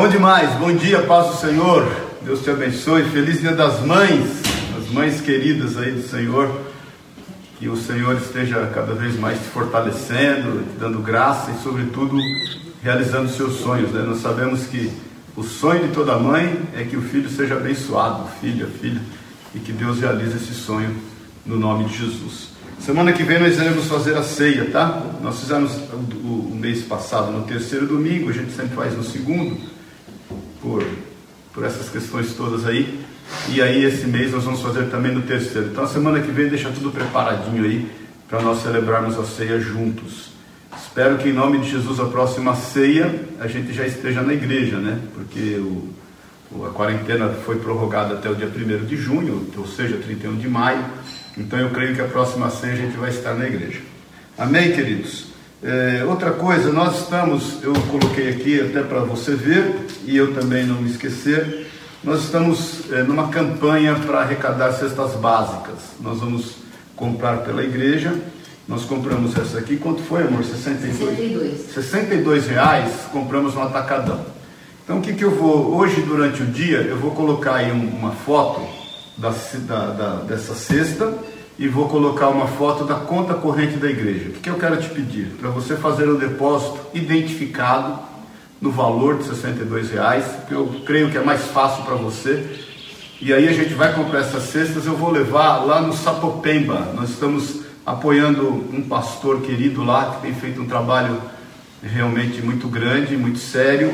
Bom demais, bom dia, paz do Senhor. Deus te abençoe. Feliz dia das mães, as mães queridas aí do Senhor. Que o Senhor esteja cada vez mais te fortalecendo, te dando graça e, sobretudo, realizando seus sonhos. Né? Nós sabemos que o sonho de toda mãe é que o filho seja abençoado, filha, filha, e que Deus realize esse sonho no nome de Jesus. Semana que vem nós iremos fazer a ceia, tá? Nós fizemos o, o mês passado no terceiro domingo, a gente sempre faz no segundo, por, por essas questões todas aí. E aí esse mês nós vamos fazer também no terceiro. Então a semana que vem deixa tudo preparadinho aí para nós celebrarmos a ceia juntos. Espero que em nome de Jesus a próxima ceia a gente já esteja na igreja, né? Porque o, a quarentena foi prorrogada até o dia 1 de junho, ou seja, 31 de maio. Então eu creio que a próxima ceia a gente vai estar na igreja. Amém, queridos? É, outra coisa, nós estamos, eu coloquei aqui até para você ver e eu também não me esquecer, nós estamos é, numa campanha para arrecadar cestas básicas. Nós vamos comprar pela igreja. Nós compramos essa aqui, quanto foi, amor? 62? 62. 62 reais, compramos no atacadão. Então o que, que eu vou, hoje durante o dia, eu vou colocar aí uma foto da, da, da, dessa cesta e vou colocar uma foto da conta corrente da igreja. O que, eu quero te pedir? Para você fazer um depósito identificado no valor de 62 reais, que eu creio que é mais fácil para você. E aí a gente vai comprar essas cestas, eu vou levar lá no Sapopemba. Nós estamos apoiando um pastor querido lá que tem feito um trabalho realmente muito grande, muito sério.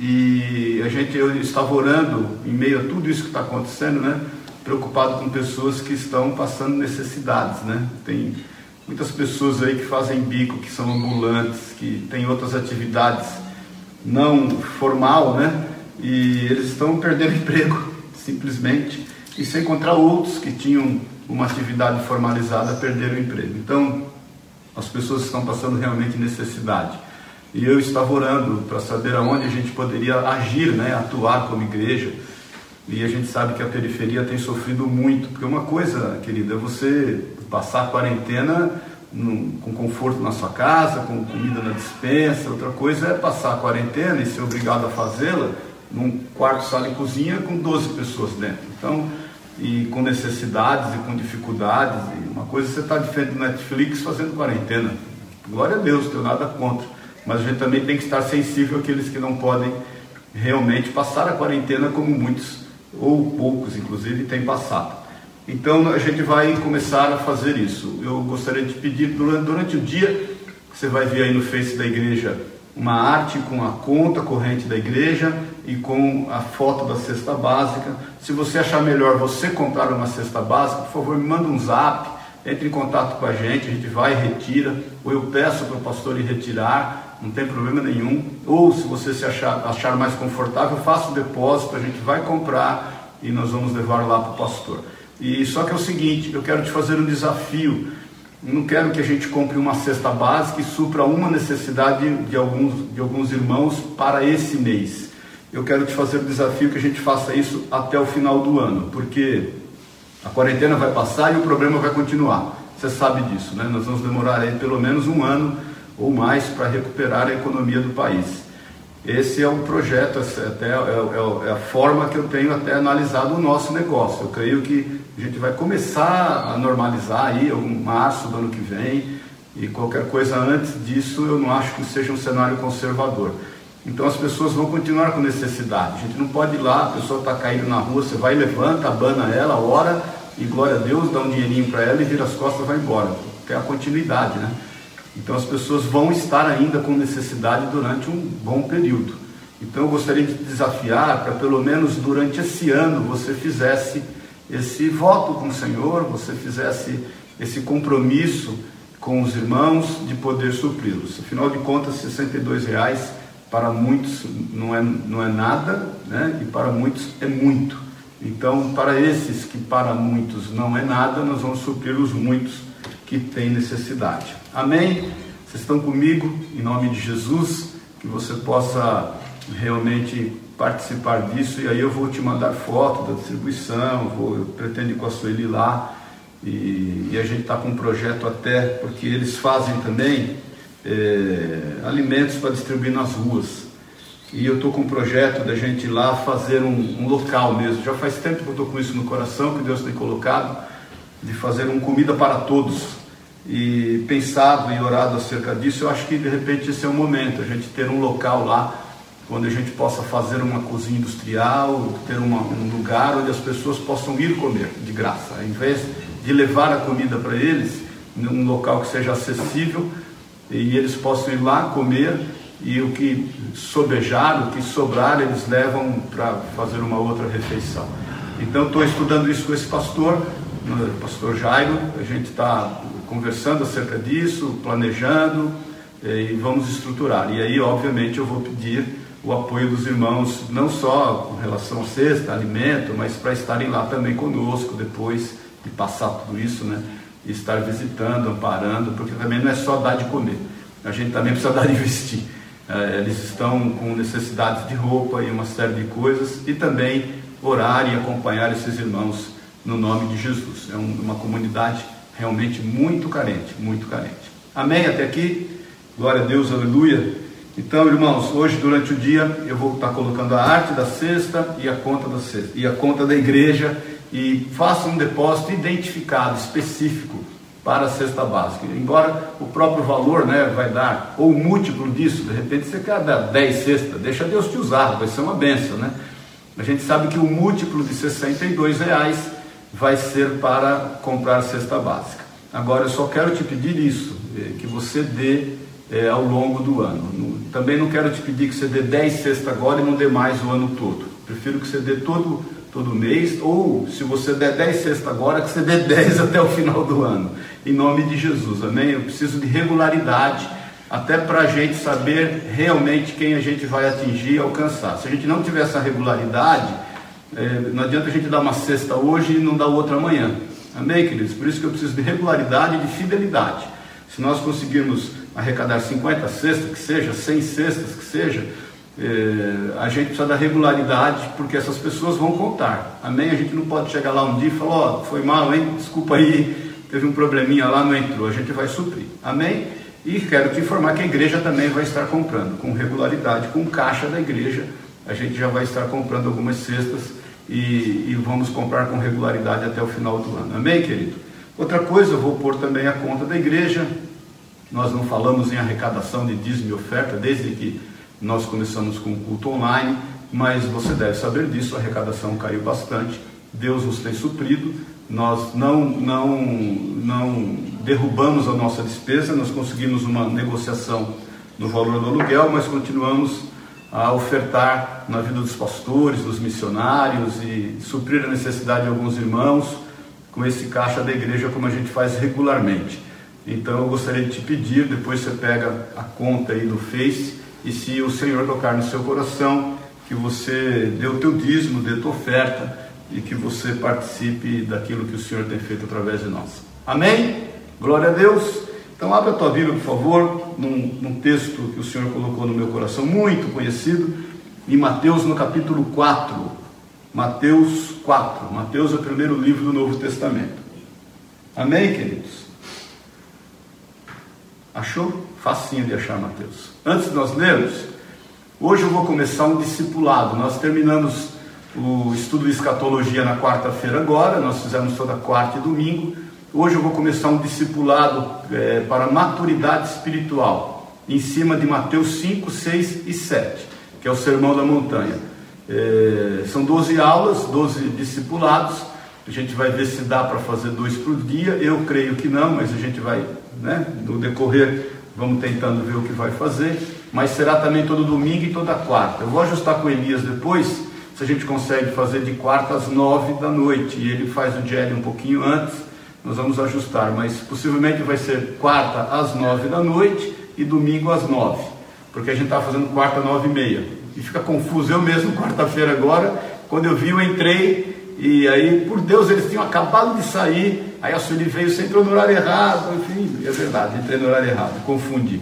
E a gente estava orando em meio a tudo isso que está acontecendo, né? Preocupado com pessoas que estão passando necessidades, né? Tem muitas pessoas aí que fazem bico, que são ambulantes, que têm outras atividades não formal, né? E eles estão perdendo emprego, simplesmente, e sem encontrar outros que tinham uma atividade formalizada perderam o emprego. Então, as pessoas estão passando realmente necessidade. E eu estava orando para saber aonde a gente poderia agir, né, atuar como igreja e a gente sabe que a periferia tem sofrido muito, porque uma coisa, querida, é você passar a quarentena no, com conforto na sua casa, com comida na dispensa, outra coisa é passar a quarentena e ser obrigado a fazê-la num quarto, sala e cozinha com 12 pessoas dentro. Então, e com necessidades e com dificuldades. E uma coisa é você está de frente do Netflix fazendo quarentena. Glória a Deus, não tenho nada contra. Mas a gente também tem que estar sensível àqueles que não podem realmente passar a quarentena como muitos ou poucos inclusive, têm passado. Então a gente vai começar a fazer isso. Eu gostaria de pedir durante, durante o dia, você vai ver aí no Face da igreja uma arte com a conta corrente da igreja e com a foto da cesta básica. Se você achar melhor você comprar uma cesta básica, por favor, me manda um zap, entre em contato com a gente, a gente vai e retira, ou eu peço para o pastor ir retirar, não tem problema nenhum. Ou se você se achar, achar mais confortável, faça o depósito, a gente vai comprar e nós vamos levar lá para o pastor. E só que é o seguinte, eu quero te fazer um desafio. Não quero que a gente compre uma cesta básica e supra uma necessidade de alguns, de alguns irmãos para esse mês. Eu quero te fazer o desafio que a gente faça isso até o final do ano, porque a quarentena vai passar e o problema vai continuar. Você sabe disso, né? Nós vamos demorar aí pelo menos um ano ou mais para recuperar a economia do país. Esse é o projeto, até é, é, é, a forma que eu tenho até analisado o nosso negócio. Eu creio que a gente vai começar a normalizar aí, em março do ano que vem, e qualquer coisa antes disso eu não acho que seja um cenário conservador. Então as pessoas vão continuar com necessidade. A gente não pode ir lá, a pessoa está caindo na rua, você vai, levanta, abana ela, ora, e glória a Deus, dá um dinheirinho para ela e vira as costas e vai embora. É a continuidade, né? Então as pessoas vão estar ainda com necessidade durante um bom período. Então eu gostaria de desafiar para pelo menos durante esse ano você fizesse esse voto com o Senhor, você fizesse esse compromisso com os irmãos de poder supri-los. Afinal de contas, 62 reais para muitos não é, não é nada, né? e para muitos é muito. Então, para esses que para muitos não é nada, nós vamos suprir os muitos que têm necessidade. Amém? Vocês estão comigo? Em nome de Jesus, que você possa realmente participar disso. E aí eu vou te mandar foto da distribuição, vou, eu pretendo ir com a Sueli lá. E, e a gente está com um projeto até, porque eles fazem também é, alimentos para distribuir nas ruas. E eu estou com um projeto da gente ir lá fazer um, um local mesmo. Já faz tempo que eu estou com isso no coração, que Deus tem colocado, de fazer um comida para todos. E pensado e orado acerca disso, eu acho que de repente esse é o momento, a gente ter um local lá onde a gente possa fazer uma cozinha industrial, ter uma, um lugar onde as pessoas possam ir comer de graça, ao invés de levar a comida para eles, num local que seja acessível e eles possam ir lá comer e o que sobejar, o que sobrar, eles levam para fazer uma outra refeição. Então, estou estudando isso com esse pastor, pastor Jairo, a gente está conversando acerca disso, planejando eh, e vamos estruturar. E aí, obviamente, eu vou pedir o apoio dos irmãos, não só com relação a cesta, alimento, mas para estarem lá também conosco depois de passar tudo isso, né? E estar visitando, amparando, porque também não é só dar de comer, a gente também precisa dar de vestir. É, eles estão com necessidades de roupa e uma série de coisas, e também orar e acompanhar esses irmãos no nome de Jesus. É uma comunidade realmente muito carente, muito carente. Amém? Até aqui? Glória a Deus, aleluia. Então, irmãos, hoje durante o dia eu vou estar colocando a arte da cesta e a conta da cesta e a conta da igreja e faça um depósito identificado, específico para a cesta básica. Embora o próprio valor né, vai dar, ou múltiplo disso, de repente você quer dar 10 cestas, deixa Deus te usar, vai ser uma benção, né? A gente sabe que o múltiplo de 62 reais vai ser para comprar cesta básica. Agora eu só quero te pedir isso, eh, que você dê é, ao longo do ano. Também não quero te pedir que você dê 10 cestas agora e não dê mais o ano todo. Prefiro que você dê todo, todo mês, ou se você der 10 cestas agora, que você dê 10 até o final do ano. Em nome de Jesus, amém? Eu preciso de regularidade, até para a gente saber realmente quem a gente vai atingir e alcançar. Se a gente não tiver essa regularidade, é, não adianta a gente dar uma cesta hoje e não dar outra amanhã. Amém, queridos? Por isso que eu preciso de regularidade e de fidelidade. Se nós conseguirmos arrecadar 50 cestas, que seja, 100 cestas, que seja, é, a gente precisa da regularidade, porque essas pessoas vão contar. Amém? A gente não pode chegar lá um dia e falar, ó, oh, foi mal, hein? Desculpa aí, teve um probleminha lá, não entrou. A gente vai suprir. Amém? E quero te informar que a igreja também vai estar comprando, com regularidade, com caixa da igreja. A gente já vai estar comprando algumas cestas e, e vamos comprar com regularidade até o final do ano. Amém, querido? Outra coisa, eu vou pôr também a conta da igreja, nós não falamos em arrecadação de dízimo e oferta desde que nós começamos com o culto online, mas você deve saber disso, a arrecadação caiu bastante, Deus nos tem suprido, nós não, não, não derrubamos a nossa despesa, nós conseguimos uma negociação no valor do aluguel, mas continuamos a ofertar na vida dos pastores, dos missionários e suprir a necessidade de alguns irmãos com esse caixa da igreja como a gente faz regularmente. Então eu gostaria de te pedir, depois você pega a conta aí do Face e se o Senhor tocar no seu coração, que você dê o teu dízimo, dê a tua oferta e que você participe daquilo que o Senhor tem feito através de nós. Amém? Glória a Deus. Então abra a tua Bíblia, por favor, num, num texto que o Senhor colocou no meu coração, muito conhecido, em Mateus no capítulo 4. Mateus 4. Mateus é o primeiro livro do Novo Testamento. Amém, queridos? Achou? Facinho de achar, Mateus. Antes de nós lermos, hoje eu vou começar um discipulado. Nós terminamos o estudo de escatologia na quarta-feira agora, nós fizemos toda quarta e domingo. Hoje eu vou começar um discipulado é, para maturidade espiritual, em cima de Mateus 5, 6 e 7, que é o Sermão da Montanha. É, são 12 aulas, 12 discipulados. A gente vai ver se dá para fazer dois por dia. Eu creio que não, mas a gente vai né? No decorrer, vamos tentando ver o que vai fazer, mas será também todo domingo e toda quarta. Eu vou ajustar com Elias depois, se a gente consegue fazer de quarta às nove da noite, e ele faz o jelly um pouquinho antes, nós vamos ajustar, mas possivelmente vai ser quarta às nove da noite e domingo às nove, porque a gente está fazendo quarta nove e meia, e fica confuso, eu mesmo quarta-feira agora, quando eu vi eu entrei, e aí por Deus eles tinham acabado de sair, Aí a Sueli veio sempre no horário errado, enfim, é verdade, entrei no horário errado, confundi.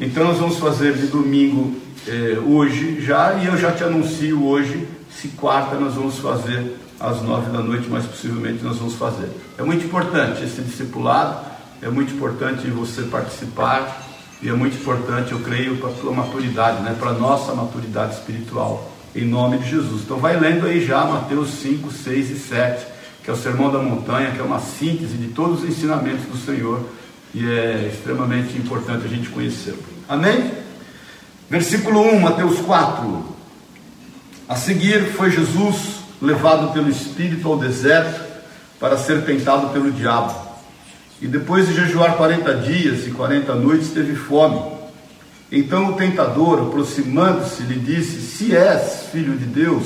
Então nós vamos fazer de domingo eh, hoje já, e eu já te anuncio hoje, se quarta nós vamos fazer às nove da noite, mas possivelmente nós vamos fazer. É muito importante esse discipulado, é muito importante você participar E é muito importante, eu creio, para a tua maturidade, né? para a nossa maturidade espiritual, em nome de Jesus. Então vai lendo aí já Mateus 5, 6 e 7, que é o Sermão da Montanha, que é uma síntese de todos os ensinamentos do Senhor, e é extremamente importante a gente conhecê-lo. Amém? Versículo 1, Mateus 4. A seguir foi Jesus levado pelo Espírito ao deserto para ser tentado pelo diabo. E depois de jejuar 40 dias e 40 noites, teve fome. Então o tentador, aproximando-se, lhe disse: Se és filho de Deus,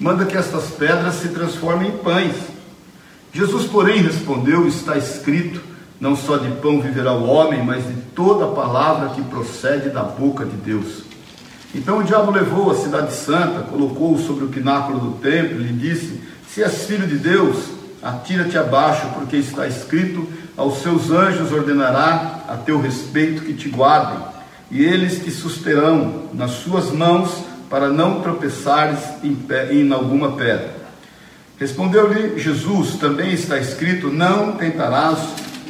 manda que estas pedras se transformem em pães. Jesus, porém, respondeu: Está escrito: Não só de pão viverá o homem, mas de toda palavra que procede da boca de Deus. Então o diabo levou a cidade santa, colocou-o sobre o pináculo do templo e lhe disse: Se és filho de Deus, atira-te abaixo, porque está escrito: Aos seus anjos ordenará a teu respeito que te guardem, e eles te susterão nas suas mãos, para não tropeçares em, em alguma pedra. Respondeu-lhe Jesus: Também está escrito: Não tentarás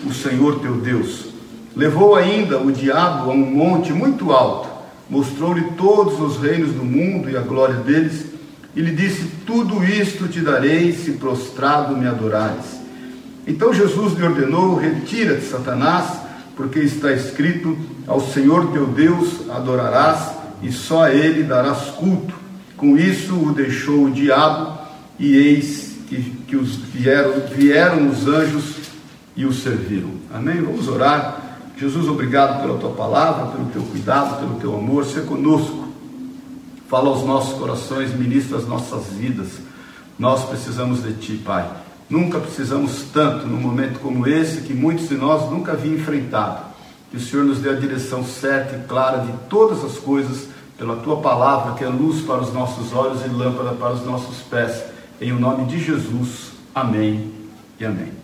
o Senhor teu Deus. Levou ainda o diabo a um monte muito alto mostrou-lhe todos os reinos do mundo e a glória deles, e lhe disse: Tudo isto te darei se prostrado me adorares. Então Jesus lhe ordenou: Retira-te, Satanás, porque está escrito: Ao Senhor teu Deus adorarás, e só a ele darás culto. Com isso o deixou o diabo, e eis que, que os vieram, vieram os anjos e o serviram. Amém? Vamos orar. Jesus, obrigado pela tua palavra, pelo teu cuidado, pelo teu amor. Ser conosco. Fala aos nossos corações, ministra as nossas vidas. Nós precisamos de ti, Pai. Nunca precisamos tanto num momento como esse que muitos de nós nunca haviam enfrentado. Que o Senhor nos dê a direção certa e clara de todas as coisas pela tua palavra, que é luz para os nossos olhos e lâmpada para os nossos pés. Em o nome de Jesus. Amém e amém.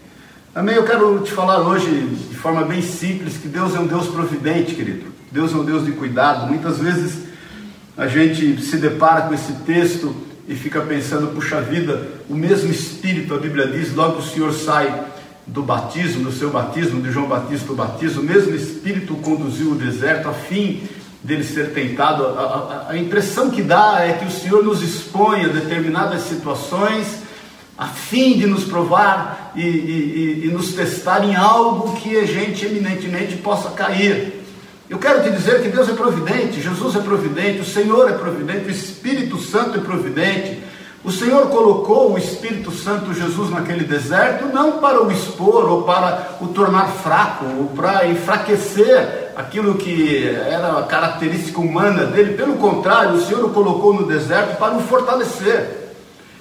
Amém. Eu quero te falar hoje de forma bem simples que Deus é um Deus providente, querido. Deus é um Deus de cuidado. Muitas vezes a gente se depara com esse texto e fica pensando, puxa vida, o mesmo Espírito, a Bíblia diz, logo o Senhor sai do batismo, do seu batismo, de João Batista o batismo, o mesmo Espírito conduziu o deserto a fim dele ser tentado. A, a, a impressão que dá é que o Senhor nos expõe a determinadas situações a fim de nos provar e, e, e, nos testar em algo que a gente eminentemente possa cair. Eu quero te dizer que Deus é providente, Jesus é providente, o Senhor é providente, o Espírito Santo é providente. O Senhor colocou o Espírito Santo Jesus naquele deserto não para o expor ou para o tornar fraco ou para enfraquecer aquilo que era a característica humana dele. Pelo contrário, o Senhor o colocou no deserto para o fortalecer.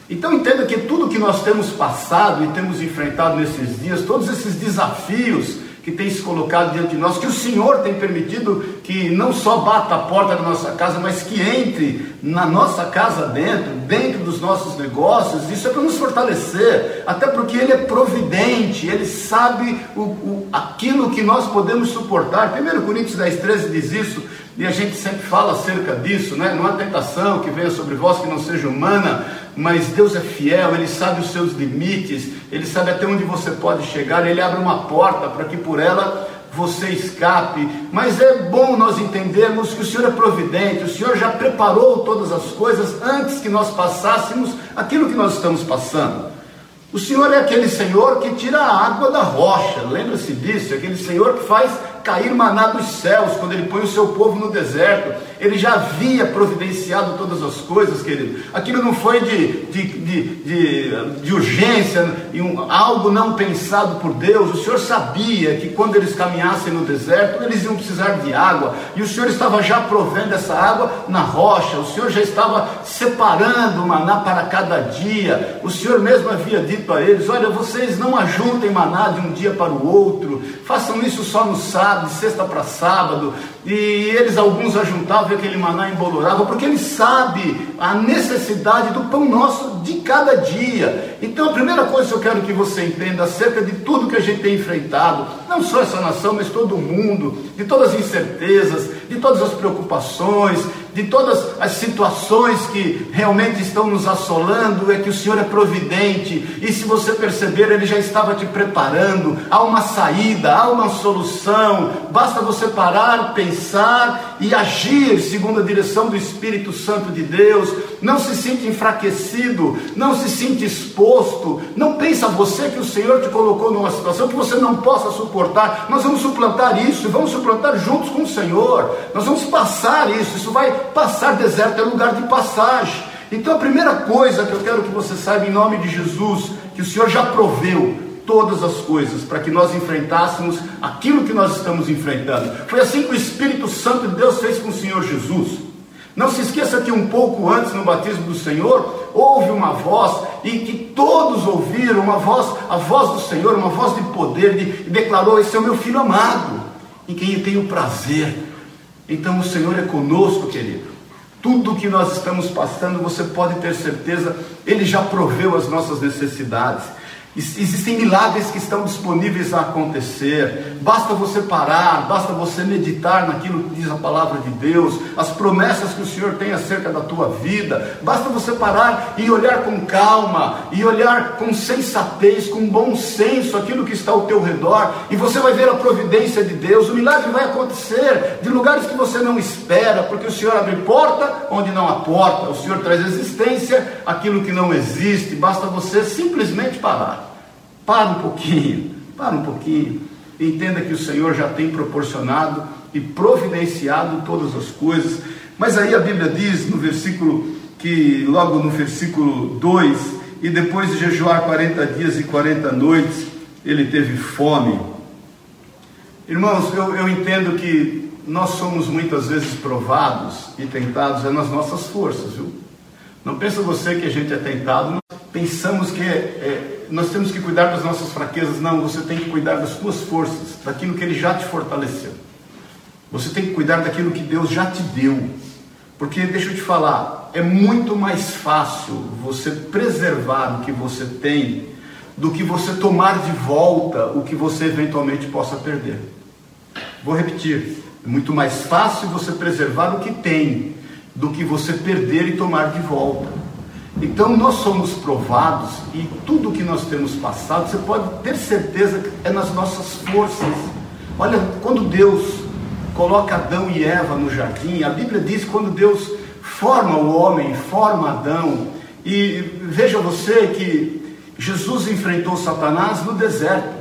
Então entenda que tudo que nós temos passado e temos enfrentado nesses dias, todos esses desafios que têm se colocado diante de nós, que o Senhor tem permitido que não só bata a porta da nossa casa, mas que entre na nossa casa dentro, dentro dos nossos negócios, isso é para nos fortalecer, até porque Ele é providente, Ele sabe o, o, aquilo que nós podemos suportar. 1 Coríntios 10, 13 diz isso, e a gente sempre fala acerca disso, né? não há tentação que venha sobre vós que não seja humana, mas Deus é fiel, Ele sabe os seus limites, Ele sabe até onde você pode chegar, Ele abre uma porta para que por ela você escape. Mas é bom nós entendermos que o Senhor é providente, o Senhor já preparou todas as coisas antes que nós passássemos aquilo que nós estamos passando. O Senhor é aquele Senhor que tira a água da rocha, lembra-se disso, é aquele Senhor que faz cair maná dos céus, quando ele põe o seu povo no deserto, ele já havia providenciado todas as coisas, querido. Aquilo não foi de, de, de, de, de urgência, um, algo não pensado por Deus. O Senhor sabia que quando eles caminhassem no deserto, eles iam precisar de água, e o Senhor estava já provendo essa água na rocha, o Senhor já estava separando maná para cada dia. O Senhor mesmo havia dito a eles: Olha, vocês não ajuntem maná de um dia para o outro, façam isso só no sábado, de sexta para sábado, e eles alguns ajuntavam aquele maná embolorava, porque ele sabe a necessidade do pão nosso de cada dia. Então a primeira coisa que eu quero que você entenda acerca de tudo que a gente tem enfrentado, não só essa nação, mas todo mundo, de todas as incertezas, de todas as preocupações, de todas as situações que realmente estão nos assolando, é que o Senhor é providente, e se você perceber, Ele já estava te preparando, há uma saída, há uma solução, basta você parar, pensar e agir segundo a direção do Espírito Santo de Deus, não se sinta enfraquecido, não se sinta exposto, não pensa você que o Senhor te colocou numa situação que você não possa suportar, nós vamos suplantar isso, vamos suplantar juntos com o Senhor, nós vamos passar isso, isso vai passar, deserto é lugar de passagem. Então a primeira coisa que eu quero que você saiba em nome de Jesus, que o Senhor já proveu todas as coisas para que nós enfrentássemos aquilo que nós estamos enfrentando. Foi assim que o Espírito Santo de Deus fez com o Senhor Jesus. Não se esqueça que um pouco antes no batismo do Senhor, houve uma voz e que todos ouviram uma voz, a voz do Senhor, uma voz de poder, de, e declarou: Esse é o meu filho amado, em quem eu tenho prazer. Então o Senhor é conosco, querido. Tudo que nós estamos passando, você pode ter certeza, Ele já proveu as nossas necessidades. Existem milagres que estão disponíveis a acontecer. Basta você parar, basta você meditar naquilo que diz a palavra de Deus, as promessas que o Senhor tem acerca da tua vida. Basta você parar e olhar com calma, e olhar com sensatez, com bom senso aquilo que está ao teu redor, e você vai ver a providência de Deus. O milagre vai acontecer de lugares que você não espera, porque o Senhor abre porta onde não há porta. O Senhor traz existência aquilo que não existe. Basta você simplesmente parar. Para um pouquinho, para um pouquinho. Entenda que o Senhor já tem proporcionado e providenciado todas as coisas. Mas aí a Bíblia diz no versículo que logo no versículo 2, e depois de jejuar 40 dias e 40 noites, ele teve fome. Irmãos, eu, eu entendo que nós somos muitas vezes provados e tentados é nas nossas forças, viu? Não pensa você que a gente é tentado, pensamos que é, é nós temos que cuidar das nossas fraquezas. Não, você tem que cuidar das suas forças, daquilo que Ele já te fortaleceu. Você tem que cuidar daquilo que Deus já te deu. Porque, deixa eu te falar, é muito mais fácil você preservar o que você tem do que você tomar de volta o que você eventualmente possa perder. Vou repetir: é muito mais fácil você preservar o que tem do que você perder e tomar de volta. Então nós somos provados e tudo que nós temos passado, você pode ter certeza que é nas nossas forças. Olha, quando Deus coloca Adão e Eva no jardim, a Bíblia diz que quando Deus forma o homem, forma Adão, e veja você que Jesus enfrentou Satanás no deserto.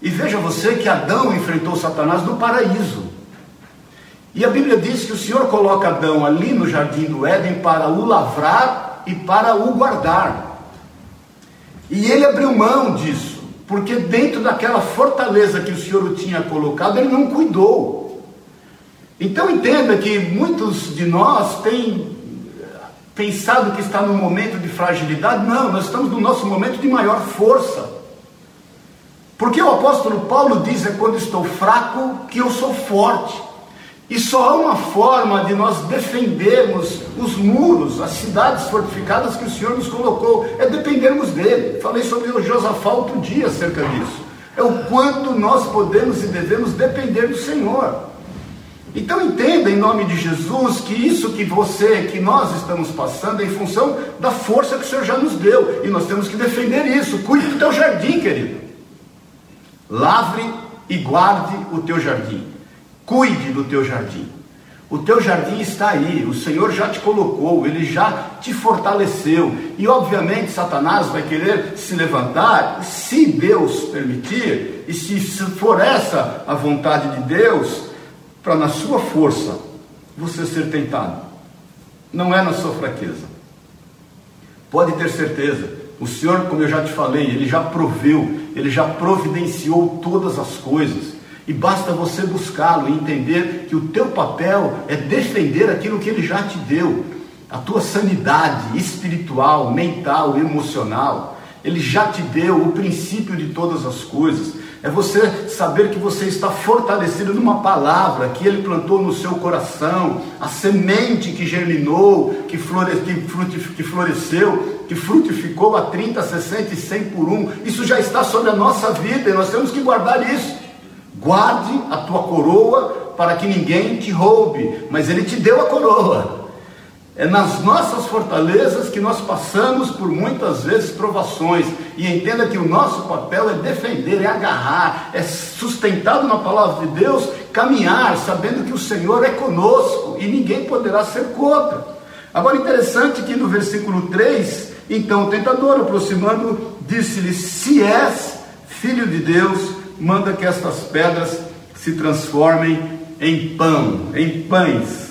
E veja você que Adão enfrentou Satanás no paraíso. E a Bíblia diz que o Senhor coloca Adão ali no jardim do Éden para o lavrar e para o guardar. E ele abriu mão disso, porque dentro daquela fortaleza que o Senhor o tinha colocado, ele não cuidou. Então entenda que muitos de nós têm pensado que está no momento de fragilidade. Não, nós estamos no nosso momento de maior força. Porque o apóstolo Paulo diz: é quando estou fraco que eu sou forte. E só há uma forma de nós defendermos os muros, as cidades fortificadas que o Senhor nos colocou, é dependermos dele. Falei sobre o Josafá outro dia acerca disso. É o quanto nós podemos e devemos depender do Senhor. Então entenda em nome de Jesus que isso que você, que nós estamos passando é em função da força que o Senhor já nos deu. E nós temos que defender isso. Cuide do teu jardim, querido. Lavre e guarde o teu jardim. Cuide do teu jardim. O teu jardim está aí, o Senhor já te colocou, ele já te fortaleceu. E obviamente Satanás vai querer se levantar, se Deus permitir, e se for essa a vontade de Deus, para na sua força você ser tentado. Não é na sua fraqueza. Pode ter certeza, o Senhor, como eu já te falei, ele já proveu, ele já providenciou todas as coisas. E basta você buscá-lo e entender que o teu papel é defender aquilo que ele já te deu, a tua sanidade espiritual, mental, emocional. Ele já te deu o princípio de todas as coisas. É você saber que você está fortalecido numa palavra que ele plantou no seu coração, a semente que germinou, que, flore, que, floresceu, que frutificou a 30, 60 e 100 por um. Isso já está sobre a nossa vida e nós temos que guardar isso. Guarde a tua coroa para que ninguém te roube, mas ele te deu a coroa. É nas nossas fortalezas que nós passamos por muitas vezes provações. E entenda que o nosso papel é defender, é agarrar, é sustentado na palavra de Deus, caminhar, sabendo que o Senhor é conosco e ninguém poderá ser contra. Agora, interessante que no versículo 3, então o tentador, aproximando, disse-lhe: Se és filho de Deus, manda que estas pedras se transformem em pão, em pães.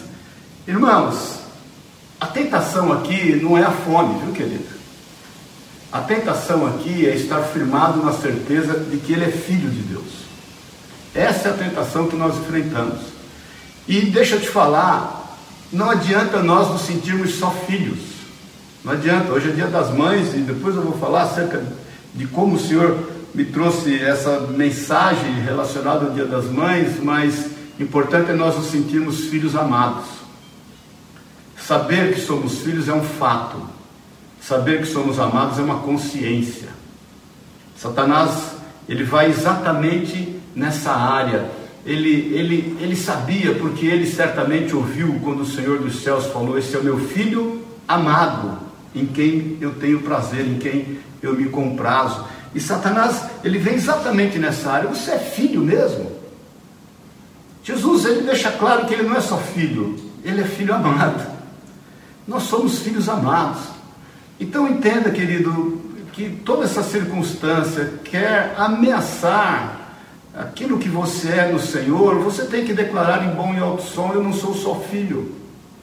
Irmãos, a tentação aqui não é a fome, viu, querido? A tentação aqui é estar firmado na certeza de que ele é filho de Deus. Essa é a tentação que nós enfrentamos. E deixa eu te falar, não adianta nós nos sentirmos só filhos. Não adianta. Hoje é dia das mães e depois eu vou falar acerca de como o Senhor me trouxe essa mensagem relacionada ao dia das mães, mas importante é nós nos sentirmos filhos amados. Saber que somos filhos é um fato. Saber que somos amados é uma consciência. Satanás, ele vai exatamente nessa área. Ele, ele, ele sabia, porque ele certamente ouviu quando o Senhor dos céus falou: Esse é o meu filho amado, em quem eu tenho prazer, em quem eu me comprazo. E Satanás, ele vem exatamente nessa área. Você é filho mesmo? Jesus, ele deixa claro que ele não é só filho, ele é filho amado. Nós somos filhos amados. Então entenda, querido, que toda essa circunstância quer ameaçar aquilo que você é no Senhor, você tem que declarar em bom e alto som: eu não sou só filho,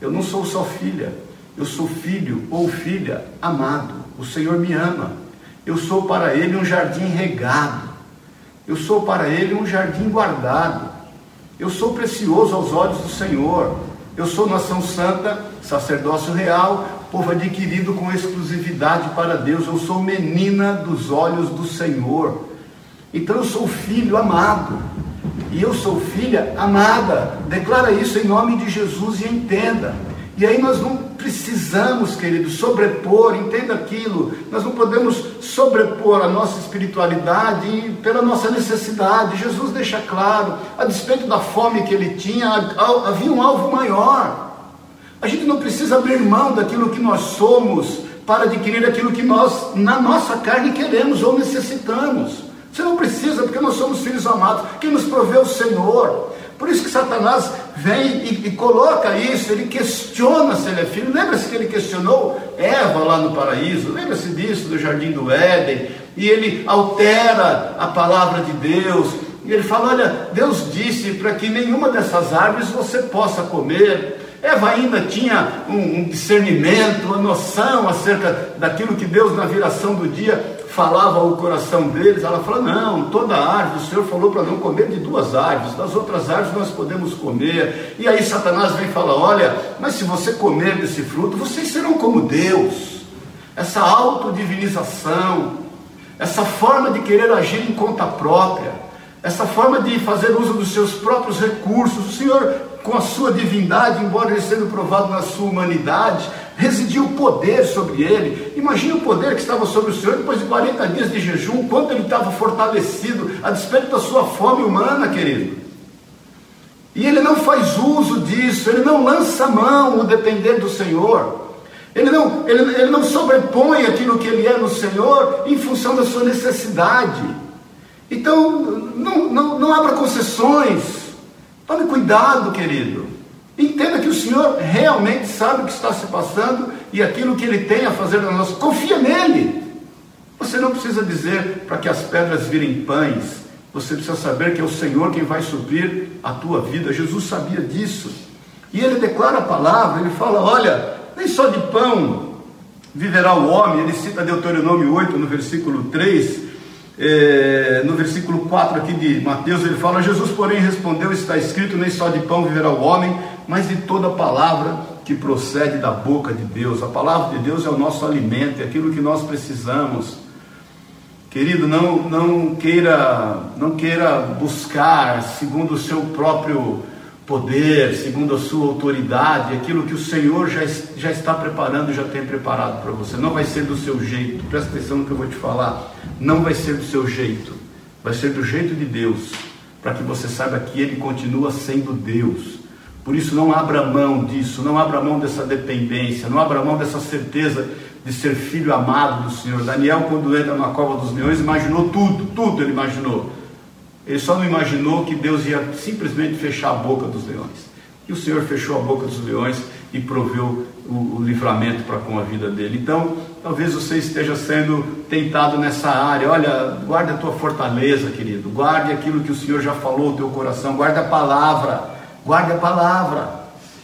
eu não sou só filha, eu sou filho ou filha amado. O Senhor me ama. Eu sou para ele um jardim regado. Eu sou para ele um jardim guardado. Eu sou precioso aos olhos do Senhor. Eu sou nação santa, sacerdócio real, povo adquirido com exclusividade para Deus. Eu sou menina dos olhos do Senhor. Então eu sou filho amado. E eu sou filha amada. Declara isso em nome de Jesus e entenda. E aí nós não precisamos, querido, sobrepor, entenda aquilo. Nós não podemos sobrepor a nossa espiritualidade pela nossa necessidade. Jesus deixa claro, a despeito da fome que ele tinha, havia um alvo maior. A gente não precisa abrir mão daquilo que nós somos para adquirir aquilo que nós, na nossa carne, queremos ou necessitamos. Você não precisa, porque nós somos filhos amados. Quem nos proveu o Senhor. Por isso que Satanás vem e, e coloca isso, ele questiona se ele é filho. Lembra-se que ele questionou Eva lá no paraíso? Lembra-se disso, do jardim do Éden? E ele altera a palavra de Deus. E ele fala: Olha, Deus disse para que nenhuma dessas árvores você possa comer. Eva ainda tinha um, um discernimento, uma noção acerca daquilo que Deus, na viração do dia, falava ao coração deles, ela fala: Não, toda árvore, o Senhor falou para não comer de duas árvores, das outras árvores nós podemos comer. E aí Satanás vem e fala: Olha, mas se você comer desse fruto, vocês serão como Deus. Essa autodivinização, essa forma de querer agir em conta própria, essa forma de fazer uso dos seus próprios recursos, o Senhor, com a sua divindade, embora ele sendo provado na sua humanidade, residia o poder sobre ele. Imagine o poder que estava sobre o Senhor depois de 40 dias de jejum, quanto ele estava fortalecido a despeito da sua fome humana, querido. E ele não faz uso disso, ele não lança mão o depender do Senhor. Ele não, ele, ele não sobrepõe aquilo que ele é no Senhor em função da sua necessidade. Então, não, não, não abra concessões. Tome cuidado, querido. Entenda que o Senhor realmente sabe o que está se passando e aquilo que Ele tem a fazer na nossa. Confia nele. Você não precisa dizer para que as pedras virem pães. Você precisa saber que é o Senhor quem vai suprir a tua vida. Jesus sabia disso. E ele declara a palavra, ele fala: Olha, nem só de pão viverá o homem. Ele cita Deuteronômio 8, no versículo 3. É, no versículo 4 aqui de Mateus, ele fala: Jesus, porém, respondeu: Está escrito, nem só de pão viverá o homem, mas de toda palavra que procede da boca de Deus. A palavra de Deus é o nosso alimento, é aquilo que nós precisamos. Querido, não, não queira não queira buscar segundo o seu próprio poder, segundo a sua autoridade, aquilo que o Senhor já, já está preparando, já tem preparado para você. Não vai ser do seu jeito. Presta atenção no que eu vou te falar. Não vai ser do seu jeito. Vai ser do jeito de Deus para que você saiba que Ele continua sendo Deus. Por isso, não abra mão disso, não abra mão dessa dependência, não abra mão dessa certeza de ser filho amado do Senhor. Daniel, quando entra na cova dos leões, imaginou tudo, tudo ele imaginou. Ele só não imaginou que Deus ia simplesmente fechar a boca dos leões. E o Senhor fechou a boca dos leões e proveu o, o livramento para com a vida dele. Então, talvez você esteja sendo tentado nessa área. Olha, guarde a tua fortaleza, querido. Guarde aquilo que o Senhor já falou no teu coração. Guarde a palavra. Guarde a palavra.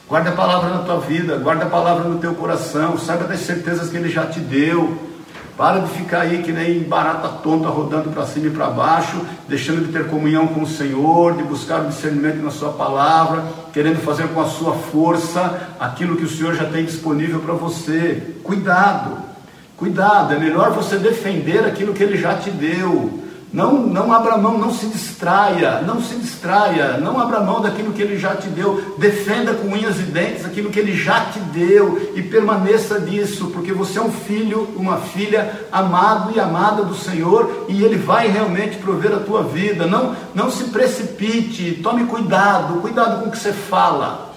Guarde a palavra na tua vida. Guarde a palavra no teu coração. Saiba das certezas que Ele já te deu. Para de ficar aí que nem barata tonta rodando para cima e para baixo, deixando de ter comunhão com o Senhor, de buscar o discernimento na Sua palavra, querendo fazer com a sua força aquilo que o Senhor já tem disponível para você. Cuidado, cuidado, é melhor você defender aquilo que Ele já te deu não, não abra mão, não se distraia, não se distraia, não abra mão daquilo que Ele já te deu. Defenda com unhas e dentes aquilo que Ele já te deu e permaneça disso, porque você é um filho, uma filha amado e amada do Senhor e Ele vai realmente prover a tua vida. Não, não se precipite, tome cuidado, cuidado com o que você fala.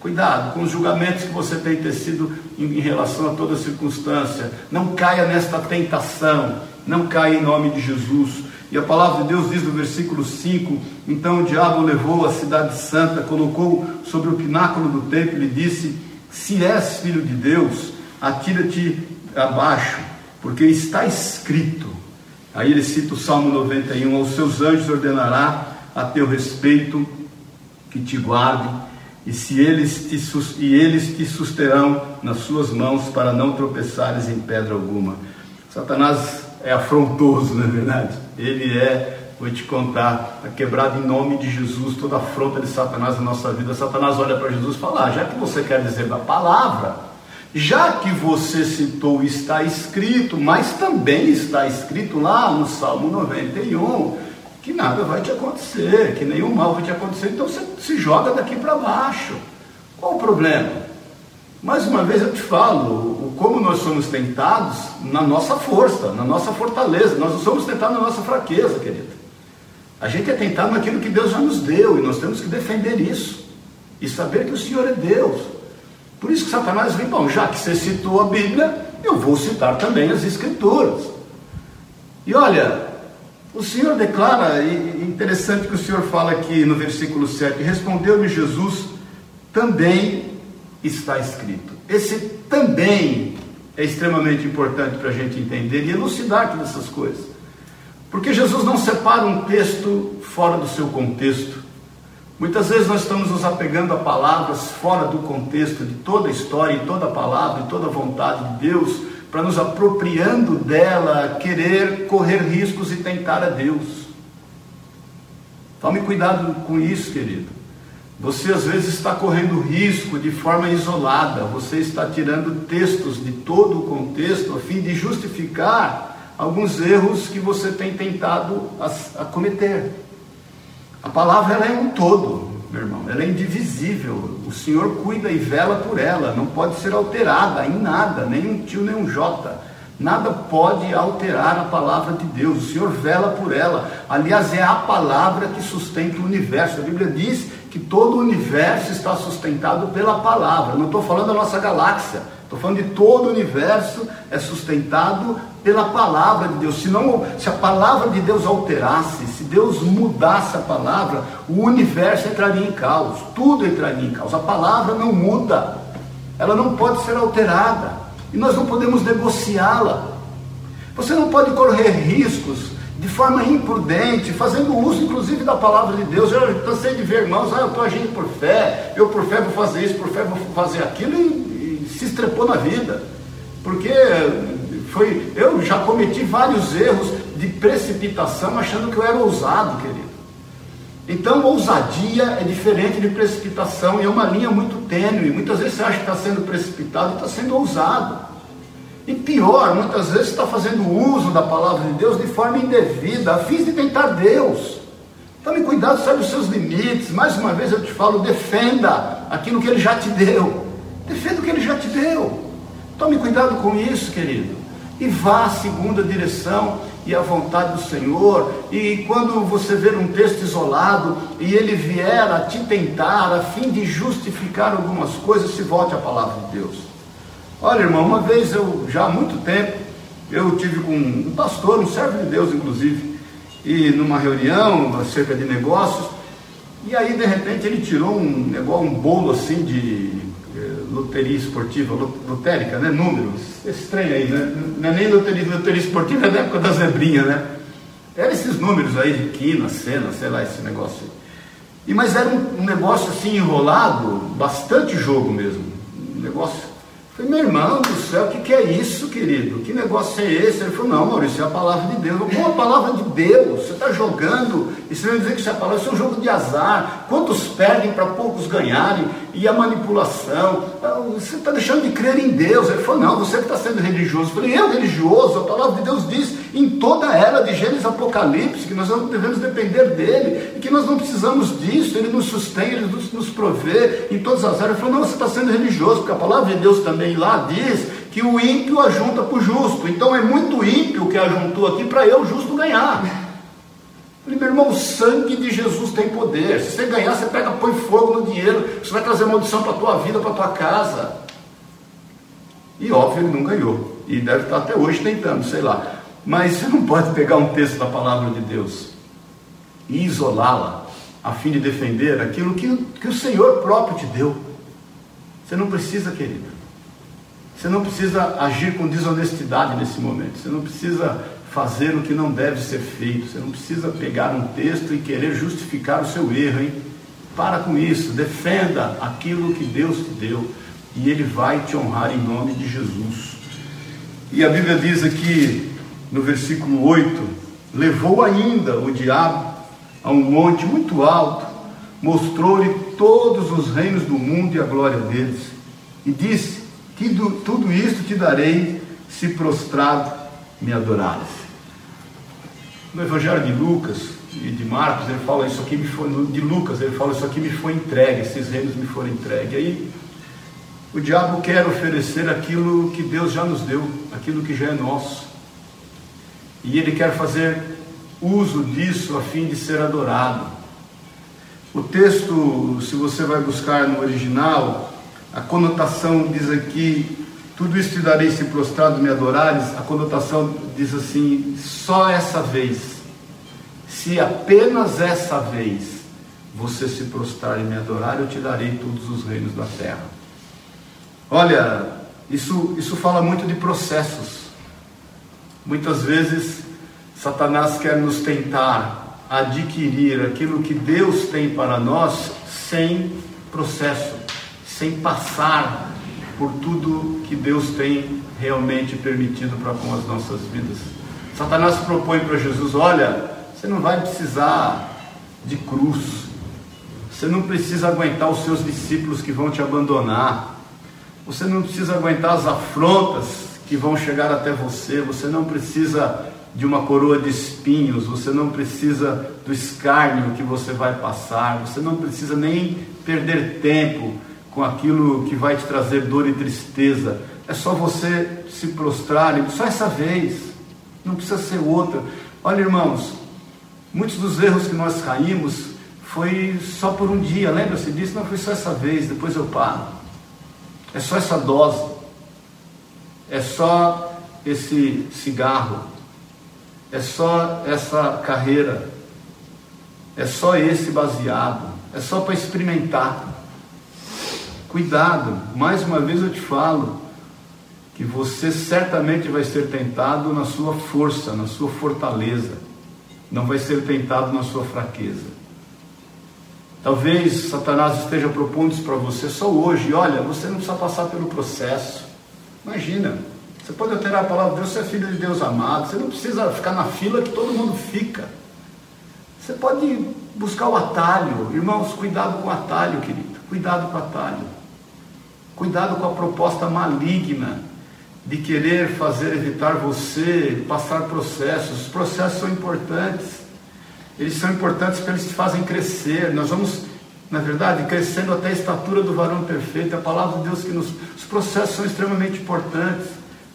Cuidado com os julgamentos que você tem tecido em, em relação a toda circunstância. Não caia nesta tentação. Não caia em nome de Jesus. E a palavra de Deus diz no versículo 5: Então o diabo levou a cidade santa, colocou sobre o pináculo do templo e disse: Se és filho de Deus, atira-te abaixo, porque está escrito. Aí ele cita o Salmo 91: Aos seus anjos ordenará a teu respeito que te guardem, e, se eles te, e eles te susterão nas suas mãos para não tropeçares em pedra alguma. Satanás é afrontoso, não é verdade? Ele é, vou te contar, é quebrado em nome de Jesus toda afronta de Satanás na nossa vida. Satanás olha para Jesus e fala: ah, já que você quer dizer da palavra, já que você citou está escrito, mas também está escrito lá no Salmo 91, que nada vai te acontecer, que nenhum mal vai te acontecer, então você se joga daqui para baixo. Qual o problema? Mais uma vez eu te falo, como nós somos tentados na nossa força, na nossa fortaleza, nós não somos tentados na nossa fraqueza, querido. A gente é tentado naquilo que Deus já nos deu e nós temos que defender isso e saber que o Senhor é Deus. Por isso que Satanás vem, bom, já que você citou a Bíblia, eu vou citar também as Escrituras. E olha, o Senhor declara, e interessante que o Senhor fala aqui no versículo 7, respondeu-me Jesus, também está escrito. Esse também é extremamente importante para a gente entender e elucidar todas essas coisas. Porque Jesus não separa um texto fora do seu contexto. Muitas vezes nós estamos nos apegando a palavras fora do contexto de toda a história, e toda a palavra, e toda a vontade de Deus, para nos apropriando dela, querer correr riscos e tentar a Deus. Tome cuidado com isso, querido. Você às vezes está correndo risco de forma isolada, você está tirando textos de todo o contexto a fim de justificar alguns erros que você tem tentado a, a cometer. A palavra ela é um todo, meu irmão, ela é indivisível. O Senhor cuida e vela por ela, não pode ser alterada em nada, nem um tio, nem um jota. Nada pode alterar a palavra de Deus, o Senhor vela por ela. Aliás, é a palavra que sustenta o universo. A Bíblia diz que todo o universo está sustentado pela palavra. Não estou falando da nossa galáxia, estou falando de todo o universo é sustentado pela palavra de Deus. Se, não, se a palavra de Deus alterasse, se Deus mudasse a palavra, o universo entraria em caos, tudo entraria em caos. A palavra não muda, ela não pode ser alterada e nós não podemos negociá-la. Você não pode correr riscos de forma imprudente, fazendo uso inclusive da palavra de Deus. Eu cansei de ver irmãos, ah, eu estou agindo por fé, eu por fé vou fazer isso, por fé vou fazer aquilo, e, e se estrepou na vida. Porque foi, eu já cometi vários erros de precipitação achando que eu era ousado, querido. Então, ousadia é diferente de precipitação e é uma linha muito tênue. Muitas vezes você acha que está sendo precipitado está sendo ousado. E pior, muitas vezes está fazendo uso da palavra de Deus de forma indevida, a fim de tentar Deus. Tome cuidado, sabe os seus limites. Mais uma vez eu te falo, defenda aquilo que Ele já te deu. Defenda o que Ele já te deu. Tome cuidado com isso, querido. E vá à segunda direção e a vontade do Senhor. E quando você ver um texto isolado e ele vier a te tentar a fim de justificar algumas coisas, se volte à palavra de Deus. Olha, irmão, uma vez eu, já há muito tempo, eu tive com um pastor, um servo de Deus, inclusive, e numa reunião acerca de negócios, e aí de repente ele tirou um negócio, um bolo assim de eh, loteria esportiva, lotérica, né? Números, esse trem aí, né? Não é nem loteria, loteria esportiva, é da época da zebrinha, né? Eram esses números aí quina, cena, sei lá, esse negócio aí. E, mas era um, um negócio assim enrolado, bastante jogo mesmo. Um negócio Falei, meu irmão do céu, o que, que é isso, querido? Que negócio é esse? Ele falou, não, Maurício, é a palavra de Deus. Como a palavra de Deus? Você está jogando, e você vai dizer que isso é a palavra, isso é um jogo de azar. Quantos perdem para poucos ganharem? E a manipulação. Ah, você está deixando de crer em Deus. Ele falou, não, você que está sendo religioso. Eu falei, eu religioso? A palavra de Deus diz em toda a era de Gênesis Apocalipse que nós devemos depender dele e que nós não precisamos disso. Ele nos sustém, ele nos, nos provê em todas as áreas. Ele falou, não, você está sendo religioso, porque a palavra de Deus também também lá diz que o ímpio ajunta para o justo. Então é muito ímpio que ajuntou aqui para eu, justo, ganhar. Falei, meu irmão, o sangue de Jesus tem poder. Se você ganhar, você pega, põe fogo no dinheiro, você vai trazer maldição para a tua vida, para a tua casa. E óbvio, ele não ganhou. E deve estar até hoje tentando, sei lá. Mas você não pode pegar um texto da palavra de Deus e isolá-la a fim de defender aquilo que, que o Senhor próprio te deu. Você não precisa, querido. Você não precisa agir com desonestidade nesse momento. Você não precisa fazer o que não deve ser feito. Você não precisa pegar um texto e querer justificar o seu erro, hein? Para com isso. Defenda aquilo que Deus te deu e Ele vai te honrar em nome de Jesus. E a Bíblia diz aqui no versículo 8: levou ainda o diabo a um monte muito alto, mostrou-lhe todos os reinos do mundo e a glória deles, e disse: que tudo isto te darei se prostrado me adorares. No Evangelho de Lucas e de Marcos, ele fala isso aqui me foi, de Lucas, ele fala isso aqui me foi entregue, esses reinos me foram entregues. Aí o diabo quer oferecer aquilo que Deus já nos deu, aquilo que já é nosso. E ele quer fazer uso disso a fim de ser adorado. O texto, se você vai buscar no original, a conotação diz aqui, tudo isso te darei se prostrado me adorares. A conotação diz assim, só essa vez, se apenas essa vez você se prostrar e me adorar, eu te darei todos os reinos da terra. Olha, isso, isso fala muito de processos. Muitas vezes Satanás quer nos tentar adquirir aquilo que Deus tem para nós sem processo sem passar por tudo que Deus tem realmente permitido para com as nossas vidas. Satanás propõe para Jesus: olha, você não vai precisar de cruz, você não precisa aguentar os seus discípulos que vão te abandonar, você não precisa aguentar as afrontas que vão chegar até você, você não precisa de uma coroa de espinhos, você não precisa do escárnio que você vai passar, você não precisa nem perder tempo com aquilo que vai te trazer dor e tristeza. É só você se prostrar, só essa vez, não precisa ser outra. Olha, irmãos, muitos dos erros que nós caímos foi só por um dia, lembra-se disso? Não foi só essa vez, depois eu paro. É só essa dose, é só esse cigarro, é só essa carreira, é só esse baseado, é só para experimentar. Cuidado, mais uma vez eu te falo, que você certamente vai ser tentado na sua força, na sua fortaleza, não vai ser tentado na sua fraqueza. Talvez Satanás esteja propondo isso para você só hoje. Olha, você não precisa passar pelo processo. Imagina, você pode alterar a palavra de Deus, você é filho de Deus amado. Você não precisa ficar na fila que todo mundo fica. Você pode buscar o atalho. Irmãos, cuidado com o atalho, querido. Cuidado com o atalho. Cuidado com a proposta maligna de querer fazer evitar você passar processos. Os processos são importantes. Eles são importantes porque eles te fazem crescer. Nós vamos, na verdade, crescendo até a estatura do varão perfeito. A palavra de Deus que nos. Os processos são extremamente importantes.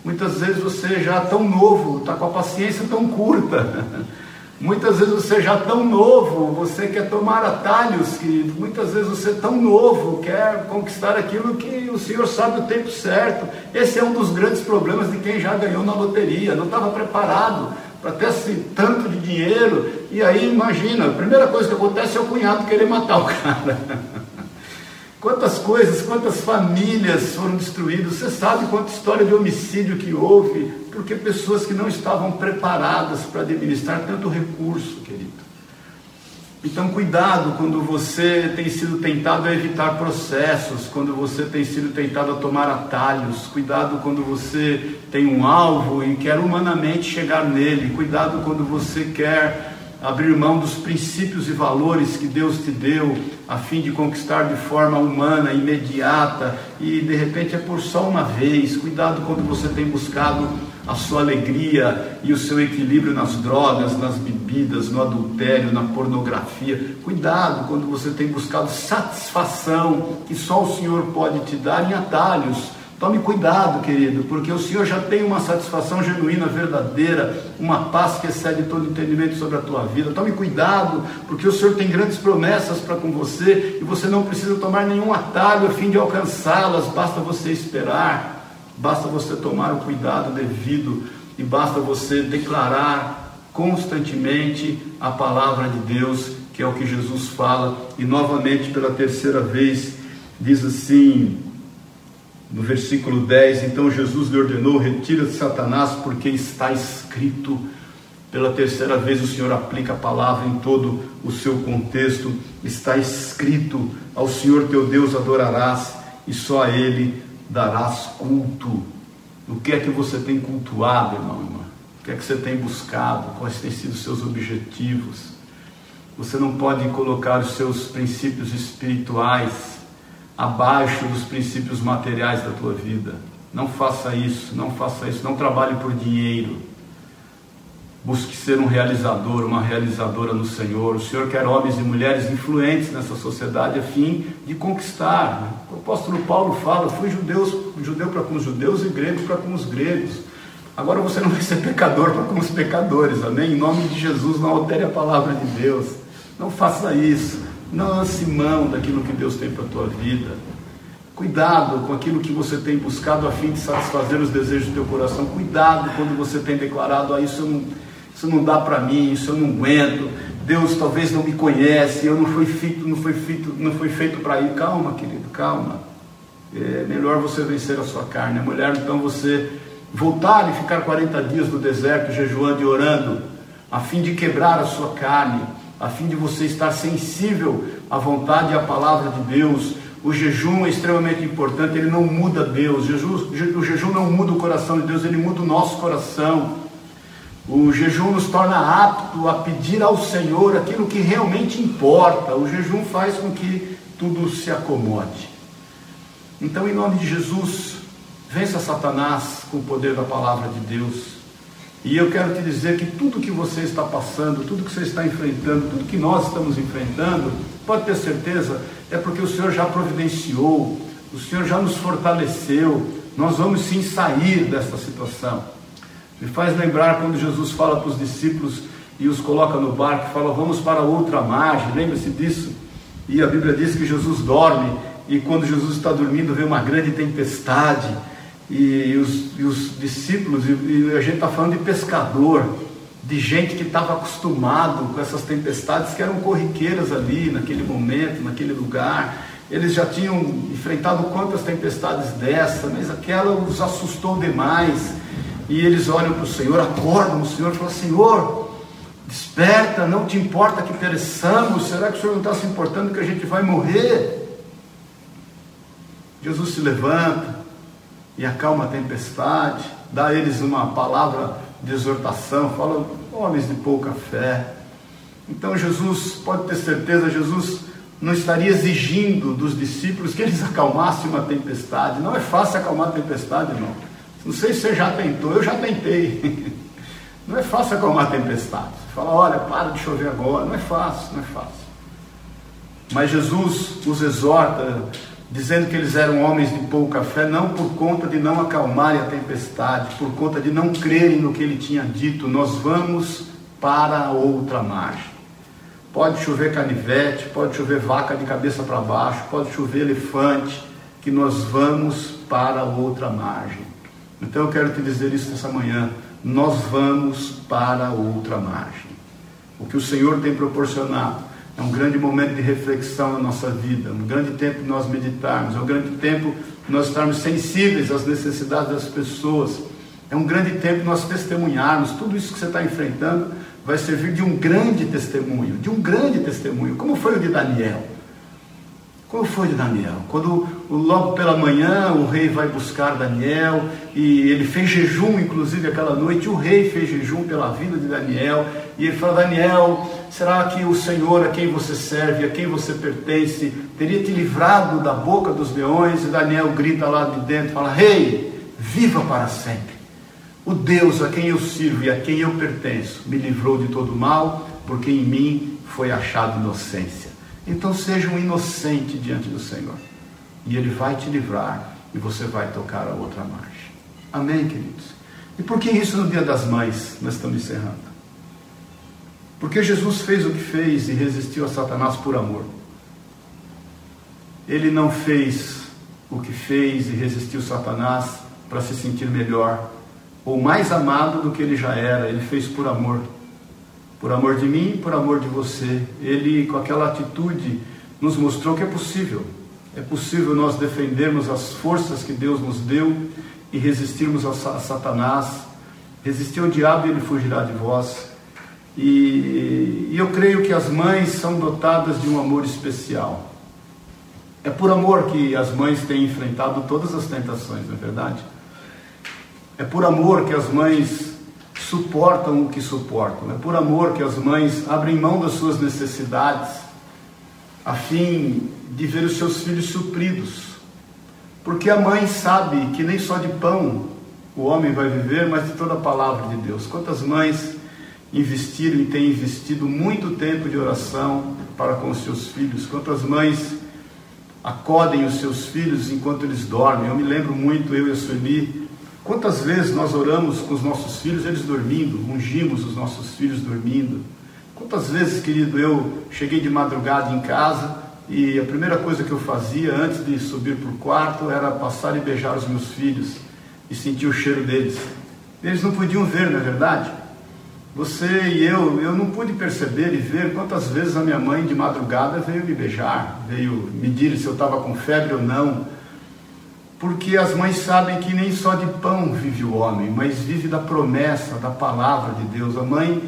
Muitas vezes você já tão novo, está com a paciência tão curta. Muitas vezes você já tão novo, você quer tomar atalhos, que muitas vezes você tão novo quer conquistar aquilo que o Senhor sabe o tempo certo. Esse é um dos grandes problemas de quem já ganhou na loteria, não estava preparado para ter esse tanto de dinheiro. E aí imagina, a primeira coisa que acontece é o cunhado querer matar o cara. Quantas coisas, quantas famílias foram destruídas. Você sabe quanta história de homicídio que houve, porque pessoas que não estavam preparadas para administrar tanto recurso, querido. Então, cuidado quando você tem sido tentado a evitar processos, quando você tem sido tentado a tomar atalhos. Cuidado quando você tem um alvo e quer humanamente chegar nele. Cuidado quando você quer abrir mão dos princípios e valores que Deus te deu, a fim de conquistar de forma humana, imediata, e de repente é por só uma vez. Cuidado quando você tem buscado a sua alegria e o seu equilíbrio nas drogas, nas bebidas, no adultério, na pornografia. Cuidado quando você tem buscado satisfação que só o Senhor pode te dar em atalhos Tome cuidado, querido, porque o Senhor já tem uma satisfação genuína, verdadeira, uma paz que excede todo entendimento sobre a tua vida. Tome cuidado, porque o Senhor tem grandes promessas para com você e você não precisa tomar nenhum atalho a fim de alcançá-las, basta você esperar, basta você tomar o cuidado devido e basta você declarar constantemente a palavra de Deus, que é o que Jesus fala, e novamente pela terceira vez diz assim: no versículo 10, então Jesus lhe ordenou: retira-te, Satanás, porque está escrito. Pela terceira vez o Senhor aplica a palavra em todo o seu contexto. Está escrito: ao Senhor teu Deus adorarás e só a Ele darás culto. O que é que você tem cultuado, irmão, irmã? O que é que você tem buscado? Quais têm sido os seus objetivos? Você não pode colocar os seus princípios espirituais abaixo dos princípios materiais da tua vida. Não faça isso, não faça isso, não trabalhe por dinheiro. Busque ser um realizador, uma realizadora no Senhor. O Senhor quer homens e mulheres influentes nessa sociedade a fim de conquistar. O apóstolo Paulo fala: fui judeus, judeu para com os judeus e grego para com os gregos. Agora você não vai ser pecador para com os pecadores, amém? Em nome de Jesus, não altere a palavra de Deus. Não faça isso. Não lance mão daquilo que Deus tem para a tua vida. Cuidado com aquilo que você tem buscado a fim de satisfazer os desejos do teu coração. Cuidado quando você tem declarado, ah, isso não, isso não dá para mim, isso eu não aguento. Deus talvez não me conhece, eu não fui feito, não foi feito, não foi feito para ir. Calma, querido, calma. É melhor você vencer a sua carne. É melhor então você voltar e ficar 40 dias no deserto, jejuando e orando, a fim de quebrar a sua carne a fim de você estar sensível à vontade e à palavra de Deus. O jejum é extremamente importante, ele não muda Deus. o jejum não muda o coração de Deus, ele muda o nosso coração. O jejum nos torna apto a pedir ao Senhor aquilo que realmente importa. O jejum faz com que tudo se acomode. Então, em nome de Jesus, vença Satanás com o poder da palavra de Deus. E eu quero te dizer que tudo que você está passando, tudo que você está enfrentando, tudo que nós estamos enfrentando, pode ter certeza, é porque o Senhor já providenciou, o Senhor já nos fortaleceu, nós vamos sim sair dessa situação. Me faz lembrar quando Jesus fala para os discípulos e os coloca no barco, fala, vamos para outra margem, lembre-se disso. E a Bíblia diz que Jesus dorme, e quando Jesus está dormindo, vem uma grande tempestade e os, e os discípulos, e, e, a gente está falando de pescador, de gente que estava acostumado com essas tempestades que eram corriqueiras ali, naquele momento, naquele lugar. Eles já tinham enfrentado quantas tempestades dessa, mas aquela os assustou demais. E eles olham para o Senhor, acordam o Senhor e falam: Senhor, desperta, não te importa que pereçamos, será que o Senhor não está se importando que a gente vai morrer? Jesus se levanta, e acalma a tempestade, dá a eles uma palavra de exortação, fala, homens de pouca fé. Então Jesus, pode ter certeza, Jesus não estaria exigindo dos discípulos que eles acalmassem uma tempestade. Não é fácil acalmar a tempestade, não. Não sei se você já tentou, eu já tentei. Não é fácil acalmar a tempestade. Você fala, olha, para de chover agora. Não é fácil, não é fácil. Mas Jesus os exorta dizendo que eles eram homens de pouca fé, não por conta de não acalmarem a tempestade, por conta de não crerem no que ele tinha dito, nós vamos para outra margem. Pode chover canivete, pode chover vaca de cabeça para baixo, pode chover elefante, que nós vamos para outra margem. Então eu quero te dizer isso nessa manhã. Nós vamos para outra margem. O que o Senhor tem proporcionado é um grande momento de reflexão na nossa vida, um grande tempo de nós meditarmos, é um grande tempo de nós estarmos sensíveis às necessidades das pessoas, é um grande tempo de nós testemunharmos. Tudo isso que você está enfrentando vai servir de um grande testemunho, de um grande testemunho, como foi o de Daniel. Como foi de Daniel? Quando logo pela manhã o rei vai buscar Daniel e ele fez jejum, inclusive aquela noite, o rei fez jejum pela vida de Daniel e ele fala: Daniel, será que o Senhor a quem você serve, a quem você pertence, teria te livrado da boca dos leões? E Daniel grita lá de dentro: fala, Rei, viva para sempre. O Deus a quem eu sirvo e a quem eu pertenço me livrou de todo mal, porque em mim foi achado inocência. Então seja um inocente diante do Senhor. E Ele vai te livrar e você vai tocar a outra margem. Amém, queridos? E por que isso no dia das mães nós estamos encerrando? Porque Jesus fez o que fez e resistiu a Satanás por amor. Ele não fez o que fez e resistiu Satanás para se sentir melhor ou mais amado do que ele já era. Ele fez por amor por amor de mim, por amor de você. Ele, com aquela atitude, nos mostrou que é possível. É possível nós defendermos as forças que Deus nos deu e resistirmos a Satanás. Resistir ao diabo e ele fugirá de vós. E, e eu creio que as mães são dotadas de um amor especial. É por amor que as mães têm enfrentado todas as tentações, não é verdade? É por amor que as mães suportam o que suportam. É por amor que as mães abrem mão das suas necessidades a fim de ver os seus filhos supridos. Porque a mãe sabe que nem só de pão o homem vai viver, mas de toda a palavra de Deus. Quantas mães investiram e têm investido muito tempo de oração para com os seus filhos? Quantas mães acodem os seus filhos enquanto eles dormem? Eu me lembro muito, eu e a Sueli, Quantas vezes nós oramos com os nossos filhos, eles dormindo, ungimos os nossos filhos dormindo? Quantas vezes, querido, eu cheguei de madrugada em casa e a primeira coisa que eu fazia antes de subir para o quarto era passar e beijar os meus filhos e sentir o cheiro deles. Eles não podiam ver, não é verdade? Você e eu, eu não pude perceber e ver quantas vezes a minha mãe de madrugada veio me beijar, veio medir se eu estava com febre ou não porque as mães sabem que nem só de pão vive o homem, mas vive da promessa, da palavra de Deus. A mãe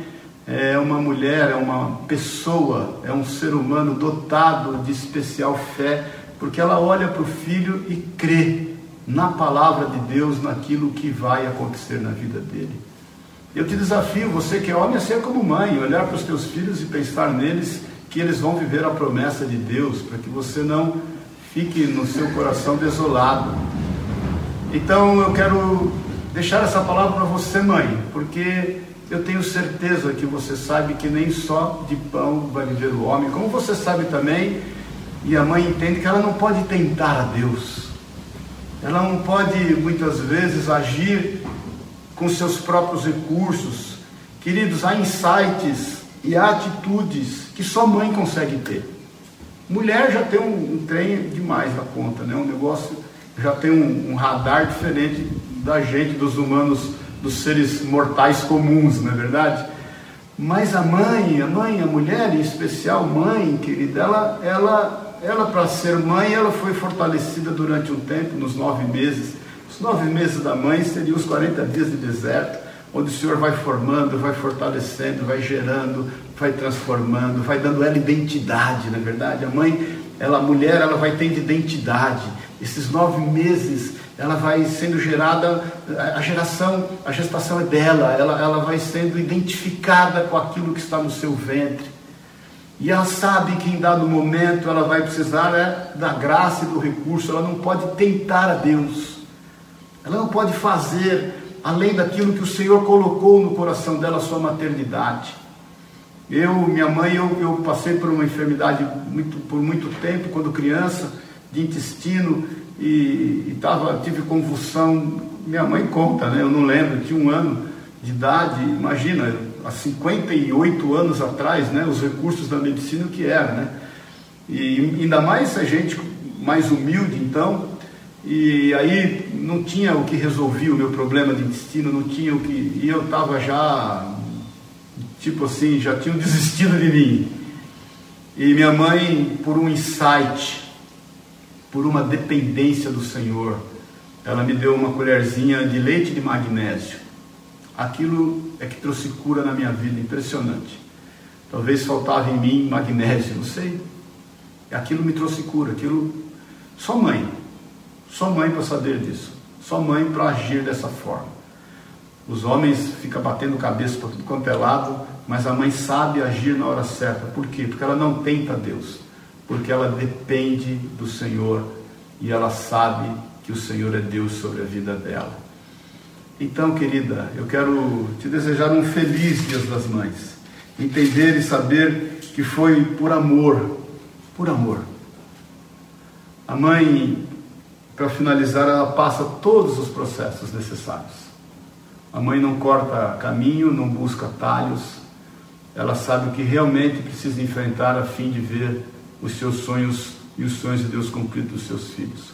é uma mulher, é uma pessoa, é um ser humano dotado de especial fé, porque ela olha para o filho e crê na palavra de Deus, naquilo que vai acontecer na vida dele. Eu te desafio, você que é homem, a ser como mãe, olhar para os teus filhos e pensar neles que eles vão viver a promessa de Deus, para que você não fique no seu coração desolado. Então eu quero deixar essa palavra para você, mãe, porque eu tenho certeza que você sabe que nem só de pão vai viver o homem, como você sabe também, e a mãe entende que ela não pode tentar a Deus, ela não pode muitas vezes agir com seus próprios recursos. Queridos, há insights e há atitudes que só mãe consegue ter. Mulher já tem um, um trem demais na conta, né? Um negócio já tem um, um, radar diferente da gente, dos humanos, dos seres mortais comuns, não é verdade? Mas a mãe, a mãe, a mulher, em especial mãe, querida, ela, ela, ela para ser mãe, ela foi fortalecida durante um tempo, nos nove meses. Os nove meses da mãe seriam os 40 dias de deserto onde o Senhor vai formando, vai fortalecendo, vai gerando, vai transformando, vai dando ela identidade, na é verdade. A mãe, ela, a mulher, ela vai tendo identidade. Esses nove meses, ela vai sendo gerada, a geração, a gestação é dela, ela, ela vai sendo identificada com aquilo que está no seu ventre. E ela sabe que em dado momento ela vai precisar né, da graça e do recurso, ela não pode tentar a Deus, ela não pode fazer além daquilo que o Senhor colocou no coração dela, sua maternidade. Eu, minha mãe, eu, eu passei por uma enfermidade muito, por muito tempo, quando criança, de intestino e, e tava, tive convulsão. Minha mãe conta, né? Eu não lembro, tinha um ano de idade, imagina, há 58 anos atrás, né? Os recursos da medicina que era, né? E ainda mais a gente mais humilde, então, e aí não tinha o que resolver o meu problema de intestino, não tinha o que. E eu estava já, tipo assim, já tinham desistido de mim. E minha mãe, por um insight, por uma dependência do Senhor, ela me deu uma colherzinha de leite de magnésio. Aquilo é que trouxe cura na minha vida, impressionante. Talvez faltava em mim magnésio, não sei. Aquilo me trouxe cura, aquilo. Só mãe, só mãe para saber disso, só mãe para agir dessa forma. Os homens ficam batendo cabeça para tudo quanto é lado, mas a mãe sabe agir na hora certa. Por quê? Porque ela não tenta Deus, porque ela depende do Senhor e ela sabe que o Senhor é Deus sobre a vida dela. Então, querida, eu quero te desejar um feliz Dia das Mães. Entender e saber que foi por amor, por amor. A mãe, para finalizar, ela passa todos os processos necessários. A mãe não corta caminho, não busca atalhos, ela sabe o que realmente precisa enfrentar a fim de ver os seus sonhos e os sonhos de Deus cumpridos dos seus filhos.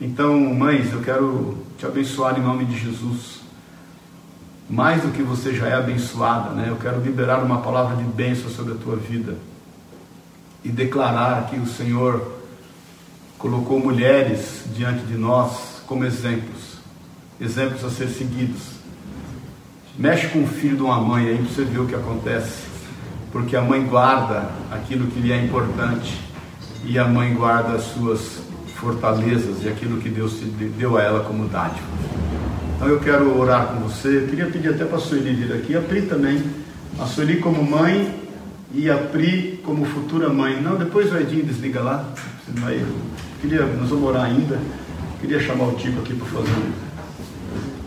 Então, mães, eu quero te abençoar em nome de Jesus. Mais do que você já é abençoada, né? Eu quero liberar uma palavra de bênção sobre a tua vida e declarar que o Senhor colocou mulheres diante de nós como exemplos, exemplos a ser seguidos Mexe com o filho de uma mãe aí para você ver o que acontece. Porque a mãe guarda aquilo que lhe é importante e a mãe guarda as suas fortalezas e aquilo que Deus deu a ela como dádiva. Então eu quero orar com você. Eu queria pedir até para a Sueli vir aqui, a Pri também. A Sueli como mãe e a Pri como futura mãe. Não, depois o Edinho desliga lá. Vai, queria, nós vamos orar ainda. Queria chamar o Tico aqui para fazer.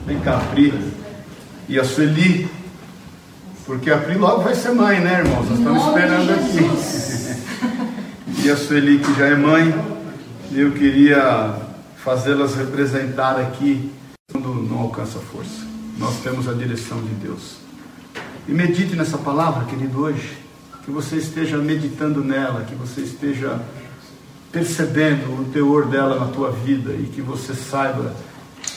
Vem cá, Pri e a Sueli, porque a Pri logo vai ser mãe, né, irmãos? Nós estamos esperando aqui. e a Sueli, que já é mãe, eu queria fazê-las representar aqui quando não alcança força. Nós temos a direção de Deus. E medite nessa palavra, querido, hoje. Que você esteja meditando nela, que você esteja percebendo o teor dela na tua vida e que você saiba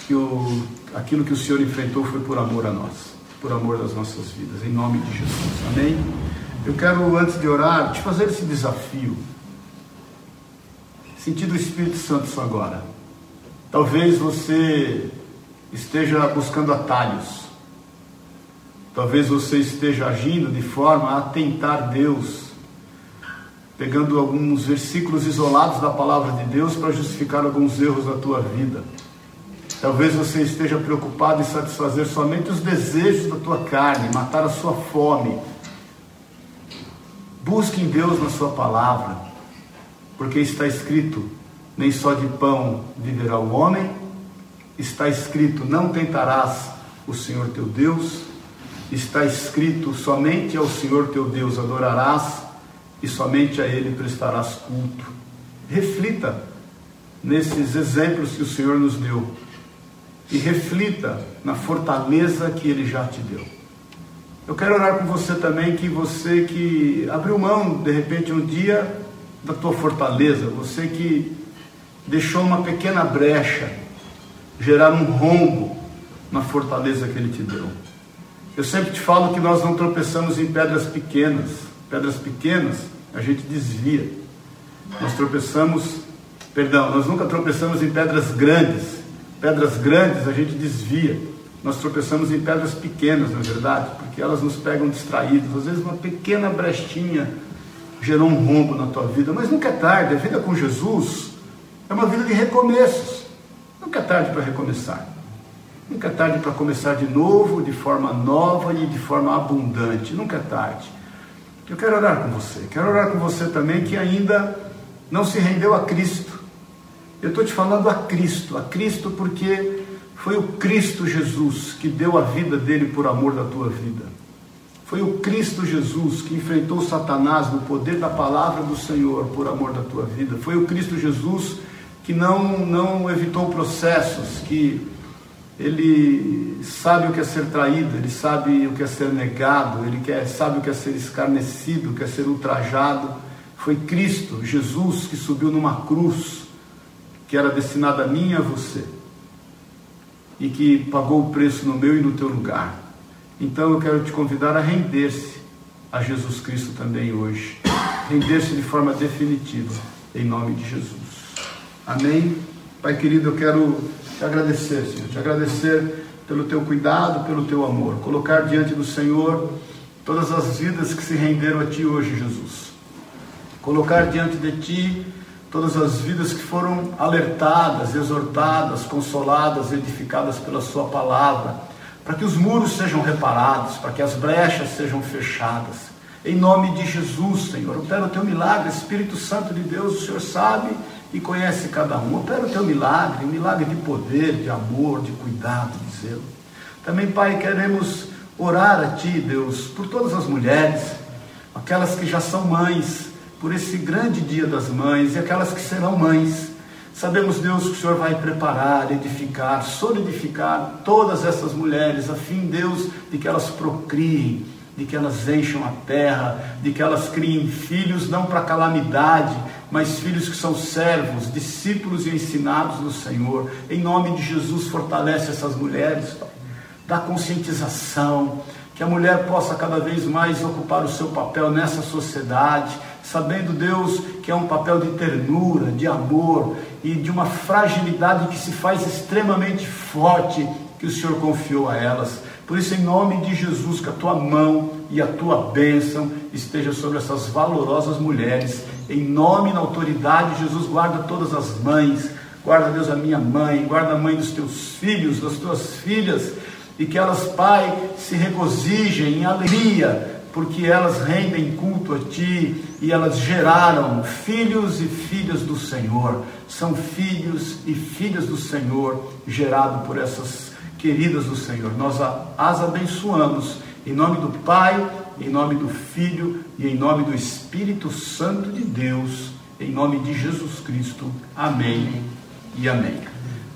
que o aquilo que o Senhor enfrentou foi por amor a nós, por amor das nossas vidas, em nome de Jesus. Amém? Eu quero, antes de orar, te fazer esse desafio. Sentido o Espírito Santo só agora. Talvez você esteja buscando atalhos. Talvez você esteja agindo de forma a tentar Deus, pegando alguns versículos isolados da palavra de Deus para justificar alguns erros da tua vida. Talvez você esteja preocupado em satisfazer somente os desejos da tua carne, matar a sua fome. Busque em Deus na sua palavra, porque está escrito: nem só de pão viverá o homem, está escrito: não tentarás o Senhor teu Deus, está escrito: somente ao Senhor teu Deus adorarás e somente a Ele prestarás culto. Reflita nesses exemplos que o Senhor nos deu e reflita na fortaleza que Ele já te deu. Eu quero orar com você também que você que abriu mão de repente um dia da tua fortaleza, você que deixou uma pequena brecha gerar um rombo na fortaleza que Ele te deu. Eu sempre te falo que nós não tropeçamos em pedras pequenas. Pedras pequenas a gente desvia. Nós tropeçamos, perdão, nós nunca tropeçamos em pedras grandes pedras grandes a gente desvia. Nós tropeçamos em pedras pequenas, na é verdade, porque elas nos pegam distraídos. Às vezes uma pequena brechinha gerou um rombo na tua vida, mas nunca é tarde. A vida com Jesus é uma vida de recomeços. Nunca é tarde para recomeçar. Nunca é tarde para começar de novo, de forma nova e de forma abundante. Nunca é tarde. Eu quero orar com você. Quero orar com você também que ainda não se rendeu a Cristo eu estou te falando a Cristo, a Cristo porque foi o Cristo Jesus que deu a vida dele por amor da tua vida. Foi o Cristo Jesus que enfrentou Satanás no poder da palavra do Senhor por amor da tua vida. Foi o Cristo Jesus que não, não evitou processos, que ele sabe o que é ser traído, ele sabe o que é ser negado, ele quer, sabe o que é ser escarnecido, o que é ser ultrajado. Foi Cristo, Jesus, que subiu numa cruz que era destinada a mim e a você, e que pagou o preço no meu e no teu lugar. Então eu quero te convidar a render-se a Jesus Cristo também hoje. Render-se de forma definitiva, em nome de Jesus. Amém? Pai querido, eu quero te agradecer, Senhor, te agradecer pelo teu cuidado, pelo teu amor. Colocar diante do Senhor todas as vidas que se renderam a Ti hoje, Jesus. Colocar diante de Ti todas as vidas que foram alertadas, exortadas, consoladas, edificadas pela Sua palavra para que os muros sejam reparados, para que as brechas sejam fechadas. Em nome de Jesus, Senhor, opera o teu milagre, Espírito Santo de Deus, o Senhor sabe e conhece cada um. Opera o teu milagre, um milagre de poder, de amor, de cuidado, de zelo. Também, Pai, queremos orar a Ti, Deus, por todas as mulheres, aquelas que já são mães, por esse grande dia das mães e aquelas que serão mães Sabemos, Deus, que o Senhor vai preparar, edificar, solidificar todas essas mulheres, a fim, Deus, de que elas procriem, de que elas encham a terra, de que elas criem filhos não para calamidade, mas filhos que são servos, discípulos e ensinados do Senhor. Em nome de Jesus, fortalece essas mulheres, Pai. Dá conscientização, que a mulher possa cada vez mais ocupar o seu papel nessa sociedade, sabendo, Deus, que é um papel de ternura, de amor e de uma fragilidade que se faz extremamente forte que o Senhor confiou a elas. Por isso, em nome de Jesus, que a tua mão e a tua bênção esteja sobre essas valorosas mulheres. Em nome e na autoridade, Jesus guarda todas as mães, guarda, Deus, a minha mãe, guarda a mãe dos teus filhos, das tuas filhas, e que elas, Pai, se regozijem em alegria porque elas rendem culto a Ti e elas geraram filhos e filhas do Senhor. São filhos e filhas do Senhor, gerados por essas queridas do Senhor. Nós as abençoamos em nome do Pai, em nome do Filho e em nome do Espírito Santo de Deus, em nome de Jesus Cristo. Amém e amém.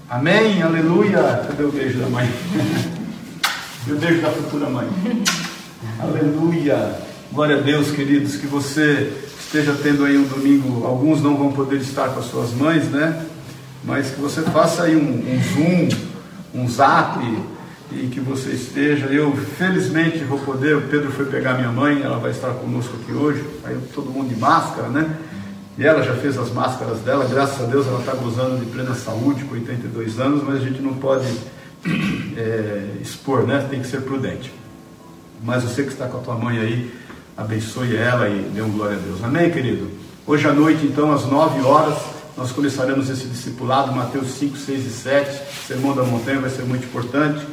Amém, aleluia. Cadê o beijo da mãe? e o beijo da futura mãe. Aleluia. Glória a Deus, queridos, que você esteja tendo aí um domingo. Alguns não vão poder estar com as suas mães, né? Mas que você faça aí um, um zoom, um zap e que você esteja. Eu, felizmente, vou poder. O Pedro foi pegar minha mãe, ela vai estar conosco aqui hoje. Aí todo mundo de máscara, né? E ela já fez as máscaras dela, graças a Deus ela está gozando de plena saúde, com 82 anos, mas a gente não pode é, expor, né? Tem que ser prudente. Mas você que está com a tua mãe aí, abençoe ela e dê um glória a Deus. Amém, querido? Hoje à noite, então, às 9 horas, nós começaremos esse discipulado, Mateus 5, 6 e 7. Sermão da Montanha vai ser muito importante.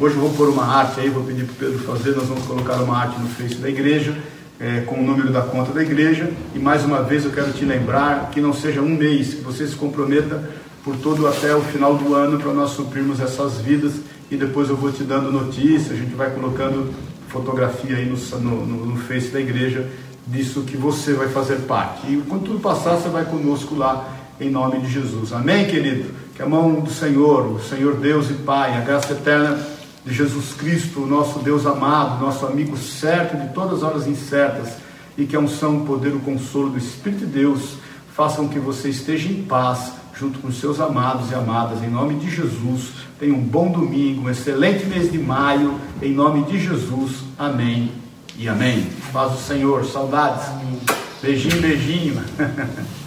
Hoje eu vou pôr uma arte aí, vou pedir para o Pedro fazer. Nós vamos colocar uma arte no Face da igreja, é, com o número da conta da igreja. E mais uma vez eu quero te lembrar que não seja um mês, que você se comprometa por todo até o final do ano para nós suprirmos essas vidas. E depois eu vou te dando notícia, a gente vai colocando fotografia aí no, no, no Face da igreja disso que você vai fazer parte. E quando tudo passar, você vai conosco lá em nome de Jesus. Amém, querido? Que a mão do Senhor, o Senhor Deus e Pai, a graça eterna de Jesus Cristo, nosso Deus amado, nosso amigo certo de todas as horas incertas, e que a unção, o poder, o consolo do Espírito de Deus façam que você esteja em paz junto com seus amados e amadas, em nome de Jesus. Tenha um bom domingo, um excelente mês de maio, em nome de Jesus. Amém e amém. Paz o Senhor, saudades. Beijinho, beijinho.